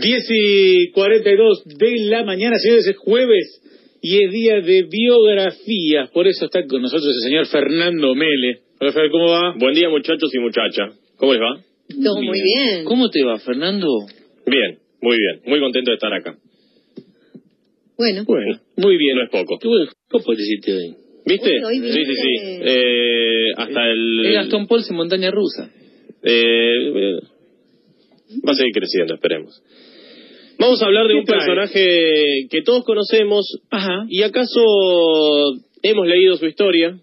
10 y 42 de la mañana, señores, es jueves y es día de biografías. Por eso está con nosotros el señor Fernando Mele. Hola, Fer, ¿cómo va? Buen día, muchachos y muchachas. ¿Cómo les va? Todo muy bien. ¿Cómo te va, Fernando? Bien, muy bien. Muy contento de estar acá. Bueno. Bueno, muy bien. No es poco. ¿Qué bueno, ¿Cómo puedes decirte hoy? ¿Viste? Hoy sí, sí, sí. Eh, hasta el... Es Gastón Pauls en montaña rusa. Eh, eh, va a seguir creciendo, esperemos. Vamos a hablar de ¿Qué un trae? personaje que todos conocemos Ajá, y acaso hemos leído su historia,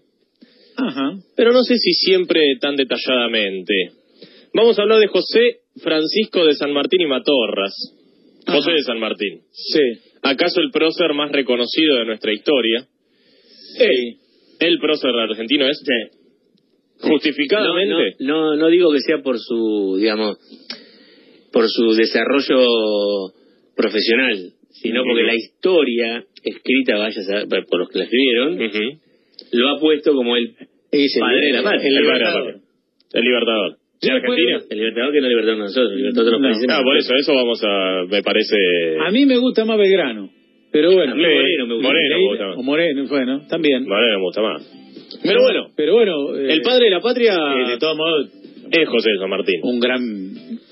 ajá. pero no sé si siempre tan detalladamente. Vamos a hablar de José Francisco de San Martín y Matorras. José de San Martín. Sí. ¿Acaso el prócer más reconocido de nuestra historia? Sí. ¿El prócer argentino es? Justificadamente. No, no, no digo que sea por su, digamos, por su desarrollo profesional, sino porque la historia escrita, vaya a saber, por los que la escribieron, lo ha puesto como el Es el- padre de la patria. el El, libertador. libertador. El libertador. ¿De Argentina? El libertador que no libertador nosotros, el libertador de los No. países. Ah, por eso, eso vamos a, me parece... A mí me gusta más Belgrano. Pero bueno. A mí Moreno me gusta. Moreno me gusta más. O Moreno, bueno, también. Vale, me gusta más. Pero bueno, Pero bueno. eh, el padre de la patria eh, de todos modos, es José de San Martín. un gran,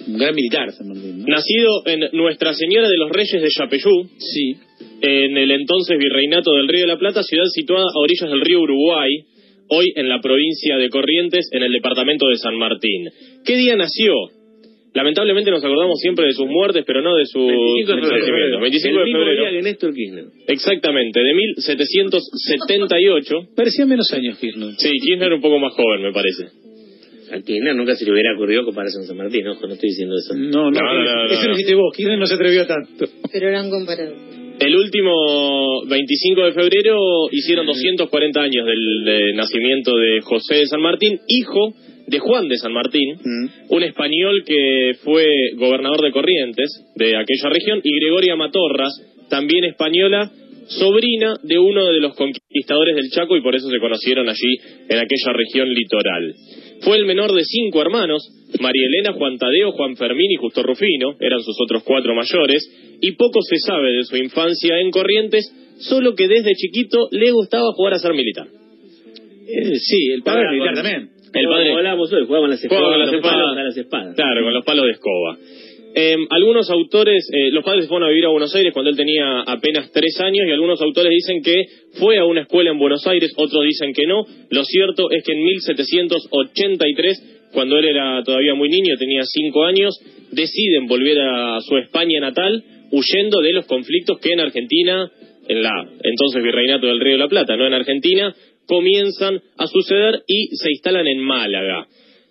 un gran militar, San Martín. ¿no? Nacido en Nuestra Señora de los Reyes de Yapeyú, Sí. en el entonces Virreinato del Río de la Plata, ciudad situada a orillas del río Uruguay, hoy en la provincia de Corrientes, en el departamento de San Martín. ¿Qué día nació? Lamentablemente nos acordamos siempre de sus muertes, pero no de sus 25 de febrero. nacimientos. 25 el de mismo día febrero. que Néstor Kirchner. Exactamente, de 1778. Parecía menos años Kirchner. Sí, Kirchner un poco más joven, me parece. A Kirchner nunca se le hubiera ocurrido compararse con San Martín, ojo, no estoy diciendo eso. No, no, No, no, no, eso lo hiciste vos. Kirchner no se atrevió tanto. Pero eran comparados. El último 25 de febrero hicieron 240 años del de nacimiento de José de San Martín, hijo de Juan de San Martín, un español que fue gobernador de Corrientes, de aquella región, y Gregoria Matorras, también española, sobrina de uno de los conquistadores del Chaco y por eso se conocieron allí en aquella región litoral. Fue el menor de cinco hermanos, María Elena, Juan Tadeo, Juan Fermín y Justo Rufino, eran sus otros cuatro mayores, y poco se sabe de su infancia en Corrientes, solo que desde chiquito le gustaba jugar a ser militar. Eh, sí, el padre militar con- también. El Como padre- hablábamos hoy, jugaba con las Jugaba espadas. con las espadas. Claro, con los palos de escoba. Eh, algunos autores, eh, los padres fueron a vivir a Buenos Aires cuando él tenía apenas tres años y algunos autores dicen que fue a una escuela en Buenos Aires, otros dicen que no. Lo cierto es que en 1783, cuando él era todavía muy niño, tenía cinco años, deciden volver a su España natal huyendo de los conflictos que en Argentina, en la entonces Virreinato del Río de la Plata, no en Argentina, comienzan a suceder y se instalan en Málaga.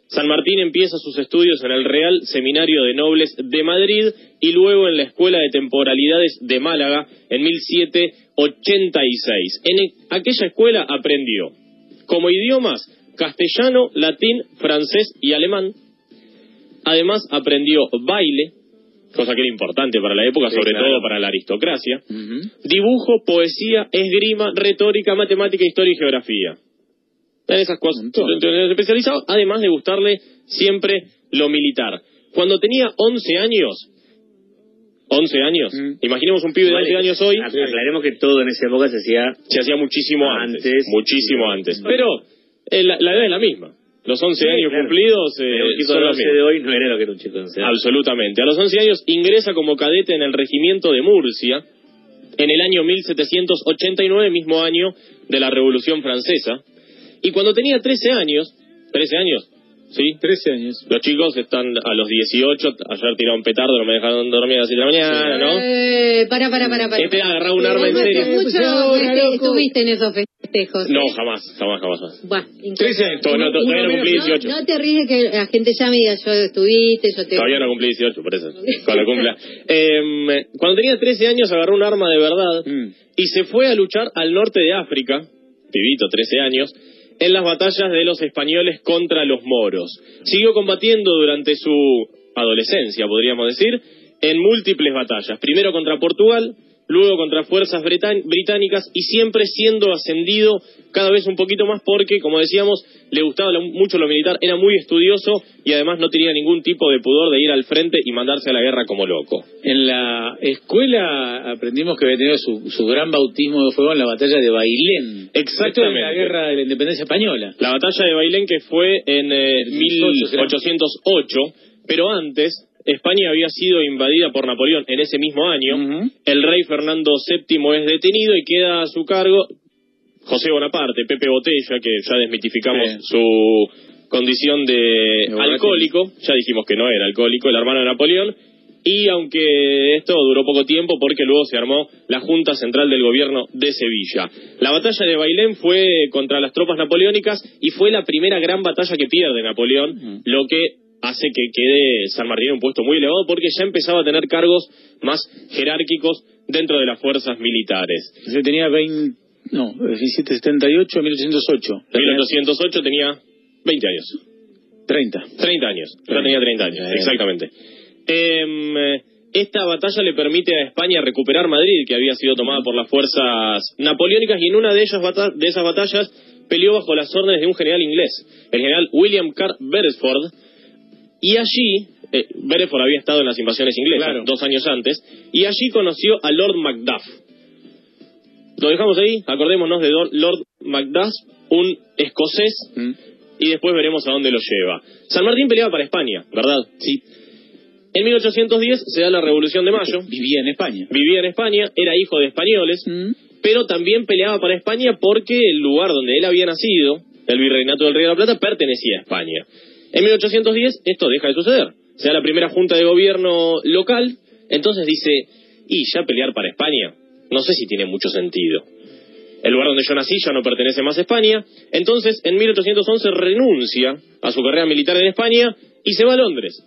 San Martín empieza sus estudios en el Real Seminario de Nobles de Madrid y luego en la Escuela de Temporalidades de Málaga en 1786. En e- aquella escuela aprendió como idiomas castellano, latín, francés y alemán. Además aprendió baile, cosa que era importante para la época, Sí, sobre claro. todo para la aristocracia, dibujo, poesía, esgrima, retórica, matemática, historia y geografía. En esas cosas especializado, además de gustarle siempre lo militar. Cuando tenía 11 años, 11 años, Mm. imaginemos un pibe de 11 años hoy, Ac- Aclaremos que todo en esa época se hacía se hacía muchísimo antes, Antes. muchísimo antes. Pero eh, la, la edad es la misma. Los 11 Sí, años claro. cumplidos eh, Pero un chico son de los 12 mismos. de hoy no era lo que era un chico de 11 años. Absolutamente. A los 11 años ingresa como cadete en el regimiento de Murcia en el año 1789, mismo año de la Revolución Francesa. Y cuando tenía 13 años, 13 años, ¿sí? 13 años. Los chicos están a los 18, ayer tiraron petardo, no me dejaron dormir a las 7 de la mañana, ¿no? Eh, para, para, para, para. Este agarraba un arma en serio. mucho este, estuviste en esos festejos. No, ¿eh? jamás, jamás, jamás. jamás. Buah, 13 años. To- no, to- todavía no cumplí no, 18. no te arriesgues que la gente llame y diga yo estuviste, yo te... Todavía no cumplí 18, por eso. Cuando cumpla. Em, cuando tenía 13 años agarró un arma de verdad Mm. y se fue a luchar al norte de África, pibito, 13 años, en las batallas de los españoles contra los moros. Siguió combatiendo durante su adolescencia, podríamos decir, en múltiples batallas. Primero contra Portugal, luego contra fuerzas británicas y siempre siendo ascendido cada vez un poquito más porque, como decíamos, le gustaba lo- mucho lo militar, era muy estudioso y además no tenía ningún tipo de pudor de ir al frente y mandarse a la guerra como loco. En la escuela aprendimos que había tenido su, su gran bautismo de fuego en la batalla de Bailén. Exactamente. Es la guerra de la independencia española. La batalla de Bailén que fue en eh, 1808, pero antes España había sido invadida por Napoleón en ese mismo año. El rey Fernando VII es detenido y queda a su cargo José Bonaparte, Pepe Botella, que ya desmitificamos Sí. su condición de alcohólico, ya dijimos que no era alcohólico, el hermano de Napoleón, y aunque esto duró poco tiempo porque luego se armó la Junta Central del Gobierno de Sevilla. La batalla de Bailén fue contra las tropas napoleónicas y fue la primera gran batalla que pierde Napoleón, lo que hace que quede San Martín en un puesto muy elevado porque ya empezaba a tener cargos más jerárquicos dentro de las fuerzas militares. Yo tenía 20, no, 1778 1808. En 1808 tenía 20 años. 30. 30 años. Ya tenía 30 años, exactamente. Em, eh, esta batalla le permite a España recuperar Madrid, que había sido tomada por las fuerzas napoleónicas, y en una de, ellas de esas batallas peleó bajo las órdenes de un general inglés, el general William Carr Beresford, y allí, eh, Beresford había estado en las invasiones inglesas Claro. dos años antes, y allí conoció a Lord Macduff. Lo dejamos ahí, acordémonos de Don- Lord Macduff, un escocés Mm. y después veremos a dónde lo lleva. San Martín peleaba para España, ¿verdad? Sí. En 1810 se da la Revolución de Mayo, Vivía en España. vivía en España, era hijo de españoles, Mm. pero también peleaba para España porque el lugar donde él había nacido, el virreinato del Río de la Plata, pertenecía a España. En 1810 esto deja de suceder. Se da la primera junta de gobierno local, entonces dice, y ya pelear para España, no sé si tiene mucho sentido. El lugar donde yo nací ya no pertenece más a España, entonces en 1811 renuncia a su carrera militar en España y se va a Londres,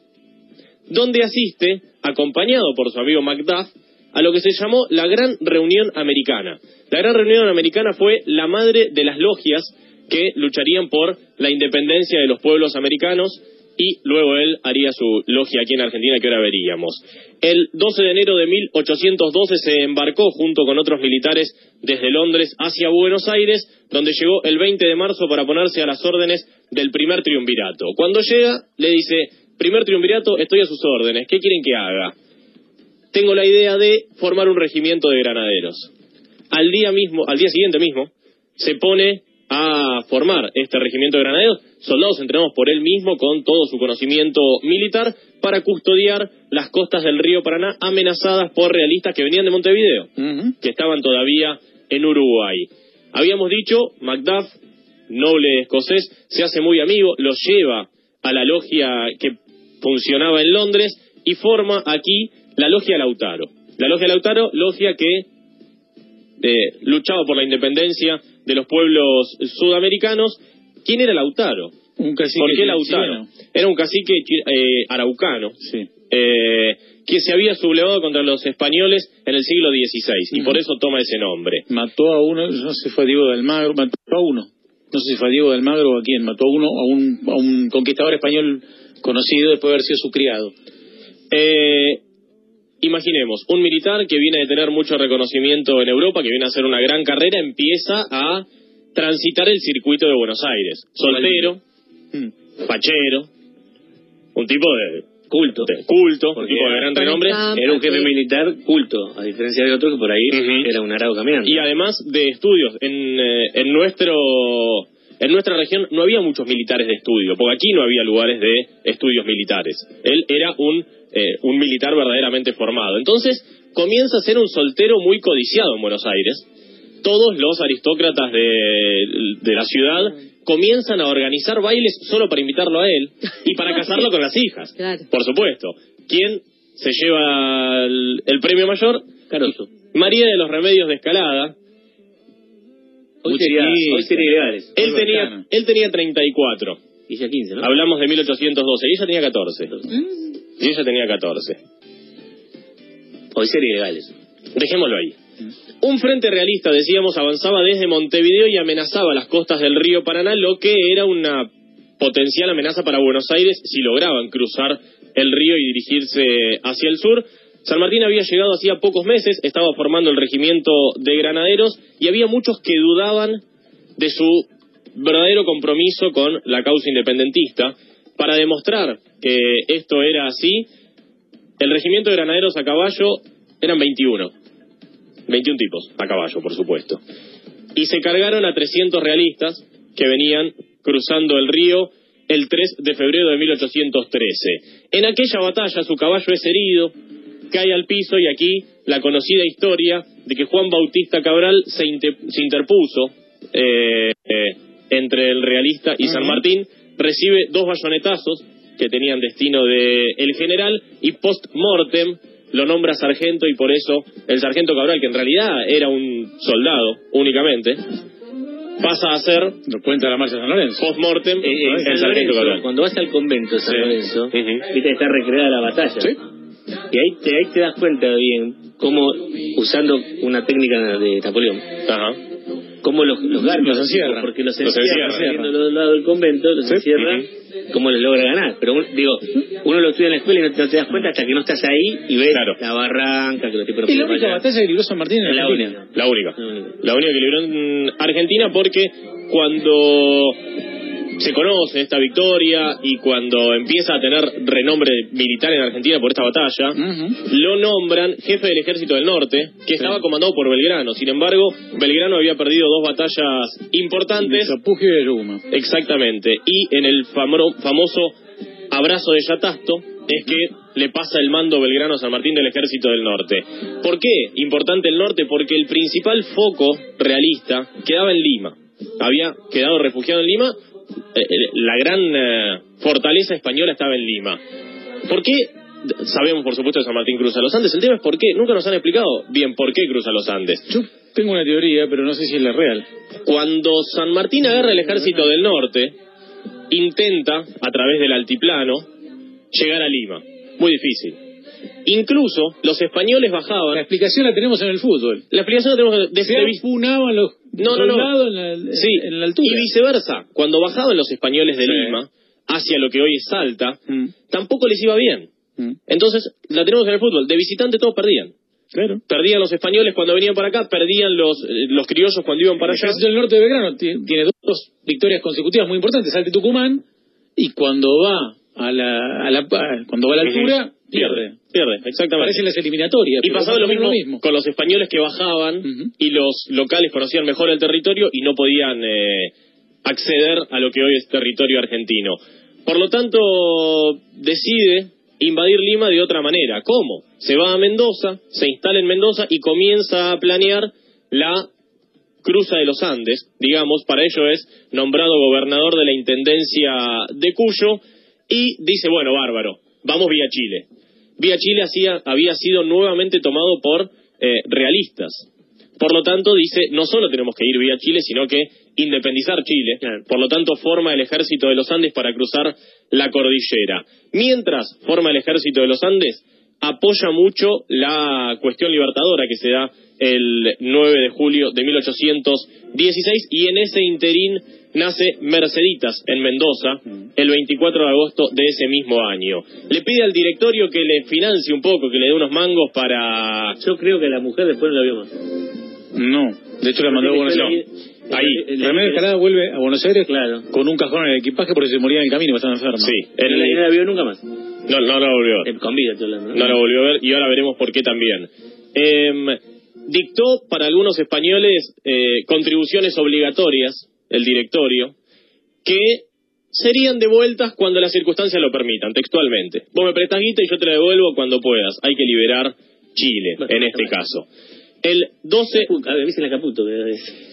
donde asiste, acompañado por su amigo Macduff, a lo que se llamó la Gran Reunión Americana. La Gran Reunión Americana fue la madre de las logias que lucharían por la independencia de los pueblos americanos y luego él haría su logia aquí en Argentina que ahora veríamos. El 12 de enero de 1812 se embarcó junto con otros militares desde Londres hacia Buenos Aires, donde llegó el 20 de marzo para ponerse a las órdenes del primer triunvirato. Cuando llega, le dice, primer triunvirato, estoy a sus órdenes, ¿qué quieren que haga? Tengo la idea de formar un regimiento de granaderos. Al día mismo, al día siguiente mismo, se pone a formar este regimiento de granaderos, soldados entrenados por él mismo con todo su conocimiento militar para custodiar las costas del río Paraná amenazadas por realistas que venían de Montevideo que estaban todavía en Uruguay. Habíamos dicho, Macduff, noble escocés, se hace muy amigo, lo lleva a la logia que funcionaba en Londres y forma aquí la logia Lautaro. La logia Lautaro, logia que eh, luchaba por la independencia de los pueblos sudamericanos. ¿Quién era Lautaro? Un cacique ¿Por qué Lautaro? chileno. Era un cacique eh, araucano Sí. eh, que se había sublevado contra los españoles en el siglo XVI y por eso toma ese nombre. Mató a uno, no sé si fue Diego de Almagro, mató a uno. No sé si fue a Diego de Almagro o a quién. Mató a uno, a un, a un conquistador español conocido después de haber sido su criado. Eh, imaginemos, un militar que viene de tener mucho reconocimiento en Europa, que viene a hacer una gran carrera, empieza a transitar el circuito de Buenos Aires. Soltero, Mm. fachero, un tipo de culto, de culto, un tipo de gran renombre. Era un jefe militar culto, a diferencia de otro que por ahí era un arado caminando. Y además de estudios, en, eh, en nuestro en nuestra región no había muchos militares de estudio, porque aquí no había lugares de estudios militares. Él era un, eh, un militar verdaderamente formado. Entonces comienza a ser un soltero muy codiciado en Buenos Aires. Todos los aristócratas de, de la ciudad comienzan a organizar bailes solo para invitarlo a él y para casarlo con las hijas. Claro. Por supuesto. ¿Quién se lleva el, el premio mayor? Caroso. María de los Remedios de Escalada. Hoy sería, hoy sería ilegales. Él Muy tenía, bacana. él tenía 34. Y ya 15, ¿no? Hablamos de 1812 y ella tenía 14. Mm. Y ella tenía 14. Hoy sería ilegales. Dejémoslo ahí. Un frente realista, decíamos, avanzaba desde Montevideo y amenazaba las costas del río Paraná, lo que era una potencial amenaza para Buenos Aires si lograban cruzar el río y dirigirse hacia el sur. San Martín había llegado hacía pocos meses, estaba formando el regimiento de granaderos y había muchos que dudaban de su verdadero compromiso con la causa independentista. Para demostrar que esto era así, el regimiento de granaderos a caballo eran 21. 21 tipos, a caballo, por supuesto. Y se cargaron a 300 realistas que venían cruzando el río el 3 de febrero de 1813. En aquella batalla su caballo es herido, cae al piso y aquí la conocida historia de que Juan Bautista Cabral se, interpuso eh, eh, entre el realista y San Martín, recibe dos bayonetazos que tenían destino de el general y post-mortem lo nombra sargento y por eso el sargento Cabral, que en realidad era un soldado únicamente, pasa a ser... Lo cuenta la marcha de San Lorenzo. Post-mortem eh, el sargento Cabral. Cuando vas al convento de San Lorenzo, viste está recreada la batalla. ¿Sí? Y ahí te, ahí te das cuenta bien cómo, usando una técnica de Napoleón, Ajá. cómo los, los los encierra. Porque los, los encierra, los lados del convento, los encierra, cómo les logra ganar. Pero digo, uno lo estudia en la escuela y no te, das cuenta hasta que no estás ahí y ves la barranca, que los tipos no ¿Y la única batalla que libró San Martín en la Argentina? La única. La única que libró en Argentina porque cuando se conoce esta victoria y cuando empieza a tener renombre militar en Argentina por esta batalla, lo nombran jefe del ejército del norte, que estaba comandado por Belgrano. Sin embargo, Belgrano había perdido dos batallas importantes. y Exactamente. Y en el famoso abrazo de Yatasto es que le pasa el mando Belgrano a San Martín del Ejército del Norte. ¿Por qué? Importante el norte, porque el principal foco realista quedaba en Lima. Había quedado refugiado en Lima la gran eh, fortaleza española estaba en Lima. ¿Por qué? Sabemos, por supuesto, que San Martín cruza los Andes. El tema es por qué. Nunca nos han explicado bien por qué cruza los Andes. Yo tengo una teoría, pero no sé si es la real. Cuando San Martín agarra el ejército del norte, intenta, a través del altiplano, llegar a Lima. Muy difícil. Incluso los españoles bajaban. La explicación la tenemos en el fútbol. La explicación la tenemos desde. Se los no, no, no. En, la, sí. en la altura. Y viceversa. Cuando bajaban los españoles de Lima hacia lo que hoy es Salta, mm. tampoco les iba bien. Mm. Entonces, la tenemos en el fútbol. De visitante todos perdían. Claro. Perdían los españoles cuando venían para acá, perdían los, eh, los criollos cuando iban para allá. El norte de Belgrano tiene dos victorias consecutivas muy importantes, Salta y Tucumán, y cuando va a la, a la cuando va a la altura, pierde. Pierde, exactamente. Parecen las eliminatorias. Y pasaba lo mismo, con los españoles que bajaban y los locales conocían mejor el territorio y no podían eh, acceder a lo que hoy es territorio argentino. Por lo tanto, decide invadir Lima de otra manera. ¿Cómo? Se va a Mendoza, se instala en Mendoza y comienza a planear la cruza de los Andes, digamos, para ello es nombrado gobernador de la Intendencia de Cuyo y dice, bueno, bárbaro, vamos vía Chile. Vía Chile hacía, había sido nuevamente tomado por eh, realistas. Por lo tanto, dice, no solo tenemos que ir vía Chile, sino que independizar Chile. Por lo tanto, forma el ejército de los Andes para cruzar la cordillera. Mientras forma el ejército de los Andes, apoya mucho la cuestión libertadora que se da el 9 de julio de 1816 y en ese interín nace Merceditas en Mendoza el 24 de agosto de ese mismo año. Le pide al directorio que le financie un poco, que le dé unos mangos para... Yo creo que la mujer después no la vio más. No, de hecho la mandó a Buenos Aires. Ahí. Remedios Escalada vuelve a Buenos Aires claro. con un cajón en el equipaje porque se moría en el camino, estaba enferma. Sí. El... No la vio nunca más. No, no la volvió a ver. Con vida, ¿no? no la volvió a ver y ahora veremos por qué también. Eh, dictó para algunos españoles eh, contribuciones obligatorias, el directorio, que serían devueltas cuando las circunstancias lo permitan, textualmente. Vos me prestas guita y yo te la devuelvo cuando puedas. Hay que liberar Chile, en este caso. El 12,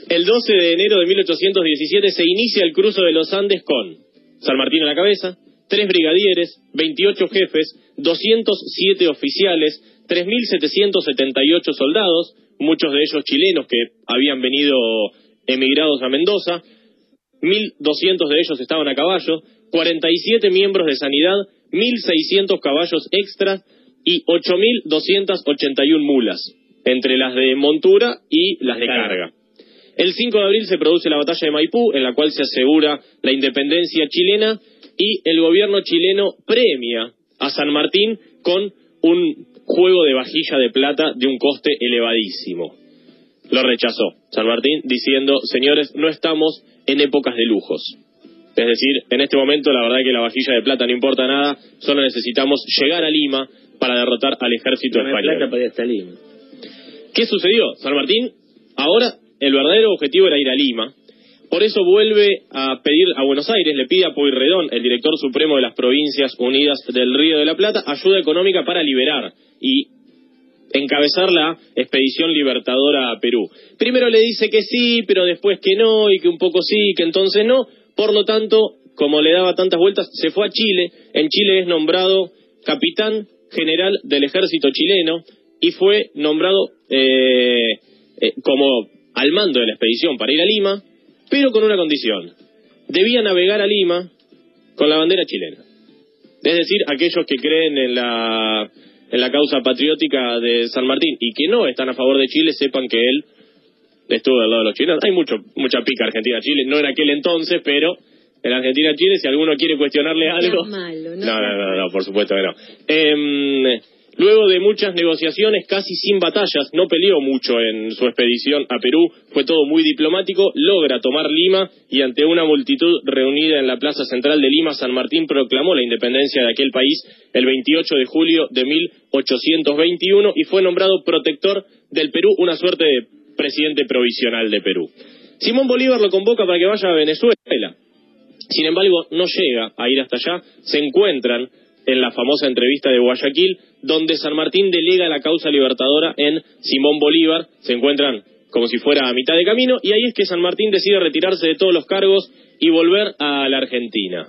el 12 de enero de 1817 se inicia el cruce de los Andes con San Martín a la cabeza, tres brigadieres, 28 jefes, 207 oficiales, 3.778 soldados, muchos de ellos chilenos que habían venido emigrados a Mendoza, 1.200 de ellos estaban a caballo, 47 miembros de sanidad, 1.600 caballos extras y 8.281 mulas, entre las de montura y las de carga. El 5 de abril se produce la batalla de Maipú, en la cual se asegura la independencia chilena y el gobierno chileno premia a San Martín con un juego de vajilla de plata de un coste elevadísimo. Lo rechazó San Martín diciendo, señores, no estamos en épocas de lujos. Es decir, en este momento la verdad que la vajilla de plata no importa nada, solo necesitamos llegar a Lima para derrotar al ejército español. Plata para ir hasta Lima. ¿Qué sucedió? San Martín, ahora el verdadero objetivo era ir a Lima. Por eso vuelve a pedir a Buenos Aires, le pide a Pueyrredón, el director supremo de las Provincias Unidas del Río de la Plata, ayuda económica para liberar y encabezar la expedición libertadora a Perú. Primero le dice que sí, pero después que no, y que un poco sí, que entonces no. Por lo tanto, como le daba tantas vueltas, se fue a Chile. En Chile es nombrado capitán general del ejército chileno y fue nombrado eh, eh, como al mando de la expedición para ir a Lima, pero con una condición. Debía navegar a Lima con la bandera chilena. Es decir, aquellos que creen en la, en la causa patriótica de San Martín y que no están a favor de Chile, sepan que él estuvo del lado de los chilenos. Hay mucho, mucha pica Argentina-Chile, no en aquel entonces, pero en Argentina-Chile, si alguno quiere cuestionarle algo... No, no, no, no, no, por supuesto que no. Luego de muchas negociaciones, casi sin batallas, no peleó mucho en su expedición a Perú, fue todo muy diplomático, logra tomar Lima y ante una multitud reunida en la Plaza Central de Lima, San Martín proclamó la independencia de aquel país el 28 de julio de 1821 y fue nombrado protector del Perú, una suerte de presidente provisional de Perú. Simón Bolívar lo convoca para que vaya a Venezuela. Sin embargo, no llega a ir hasta allá, se encuentran en la famosa entrevista de Guayaquil, donde San Martín delega la causa libertadora en Simón Bolívar, se encuentran como si fuera a mitad de camino, y ahí es que San Martín decide retirarse de todos los cargos y volver a la Argentina.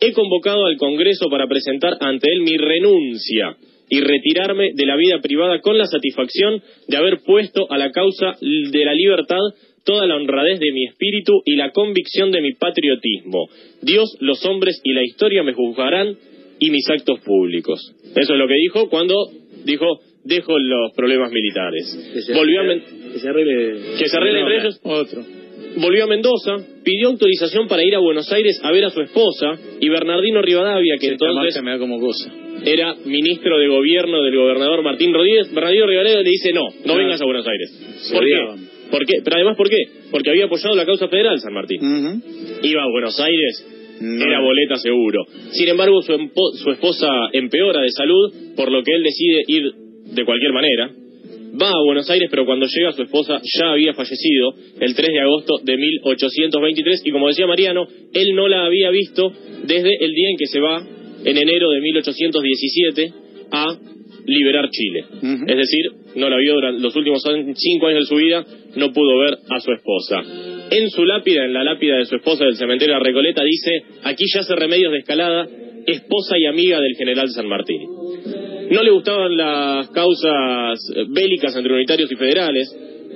He convocado al Congreso para presentar ante él mi renuncia y retirarme de la vida privada con la satisfacción de haber puesto a la causa de la libertad toda la honradez de mi espíritu y la convicción de mi patriotismo. Dios, los hombres y la historia me juzgarán y mis actos públicos. Eso es lo que dijo cuando dijo dejo los problemas militares. Que se, Volvió a que, se arregle. que se arregle entre ellos. Otro. Volvió a Mendoza, pidió autorización para ir a Buenos Aires a ver a su esposa y Bernardino Rivadavia, que entonces me da como cosa. era ministro de gobierno del gobernador Martín Rodríguez, Bernardino Rivadavia le dice no, no vengas a Buenos Aires. ¿Por qué? ¿Por qué? Pero además, ¿por qué? Porque había apoyado la causa federal San Martín. Iba a Buenos Aires, No. era boleta seguro. Sin embargo, su, empo- su esposa empeora de salud, por lo que él decide ir de cualquier manera. Va a Buenos Aires, pero cuando llega su esposa ya había fallecido el 3 de agosto de 1823 y como decía Mariano, él no la había visto desde el día en que se va en enero de 1817 a liberar Chile. Es decir, no la vio durante los últimos cinco años de su vida, no pudo ver a su esposa. En su lápida, en la lápida de su esposa del cementerio de Recoleta, dice, aquí yace Remedios de Escalada, esposa y amiga del general San Martín. No le gustaban las causas eh, bélicas entre unitarios y federales,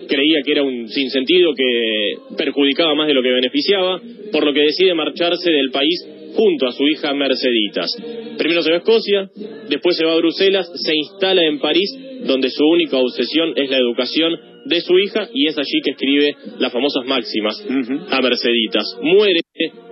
creía que era un sinsentido que perjudicaba más de lo que beneficiaba, por lo que decide marcharse del país junto a su hija Merceditas. Primero se va a Escocia, después se va a Bruselas, se instala en París, donde su única obsesión es la educación de su hija y es allí que escribe las famosas máximas a Merceditas. Muere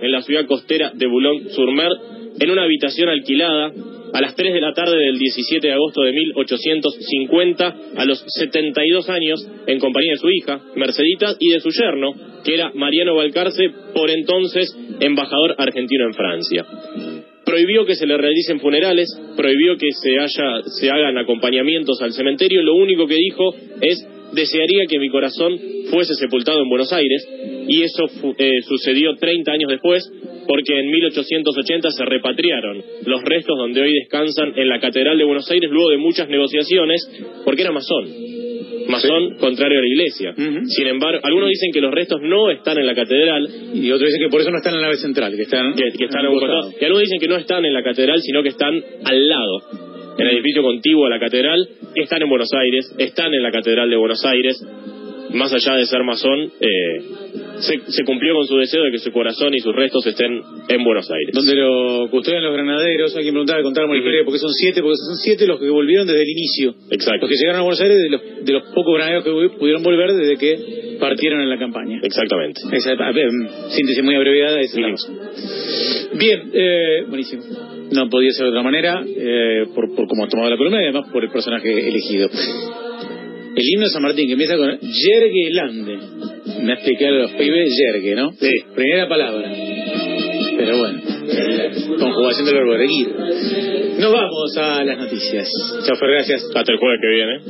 en la ciudad costera de Boulogne-sur-Mer en una habitación alquilada a las 3 de la tarde del 17 de agosto de 1850 a los 72 años en compañía de su hija, Merceditas, y de su yerno, que era Mariano Balcarce, por entonces embajador argentino en Francia. Prohibió que se le realicen funerales, prohibió que se, haya, se hagan acompañamientos al cementerio, lo único que dijo es desearía que mi corazón fuese sepultado en Buenos Aires y eso eh, sucedió 30 años después porque en 1880 se repatriaron los restos donde hoy descansan en la Catedral de Buenos Aires luego de muchas negociaciones porque era masón. Masón contrario a la iglesia. Sin embargo, algunos dicen que los restos no están en la catedral, Y otros dicen que por eso no están en la nave central, que están, que, que están en un. Y algunos dicen que no están en la catedral, sino que están al lado, en el edificio contiguo a la catedral. Están en Buenos Aires, están en la catedral de Buenos Aires. Más allá de ser masón, eh, se, se cumplió con su deseo de que su corazón y sus restos estén en Buenos Aires. Donde lo custodian los granaderos, alguien preguntaba, contáramos la historia, porque son siete, porque son siete los que volvieron desde el inicio. Exacto. Los que llegaron a Buenos Aires, de los, de los pocos granaderos que pu- pudieron volver desde que partieron en la campaña. Exactamente. Esa, síntesis muy abreviada, esa es la. Bien, eh, buenísimo. No podía ser de otra manera, eh, por, por cómo ha tomado la columna y además por el personaje elegido. El himno de San Martín que empieza con Yergue Lande. Me ha explicado los pibes Yergue, ¿no? Sí. Primera palabra. Pero bueno, conjugación del verbo erguir. Nos vamos a las noticias. Chao, Fer, gracias. Hasta el jueves que viene.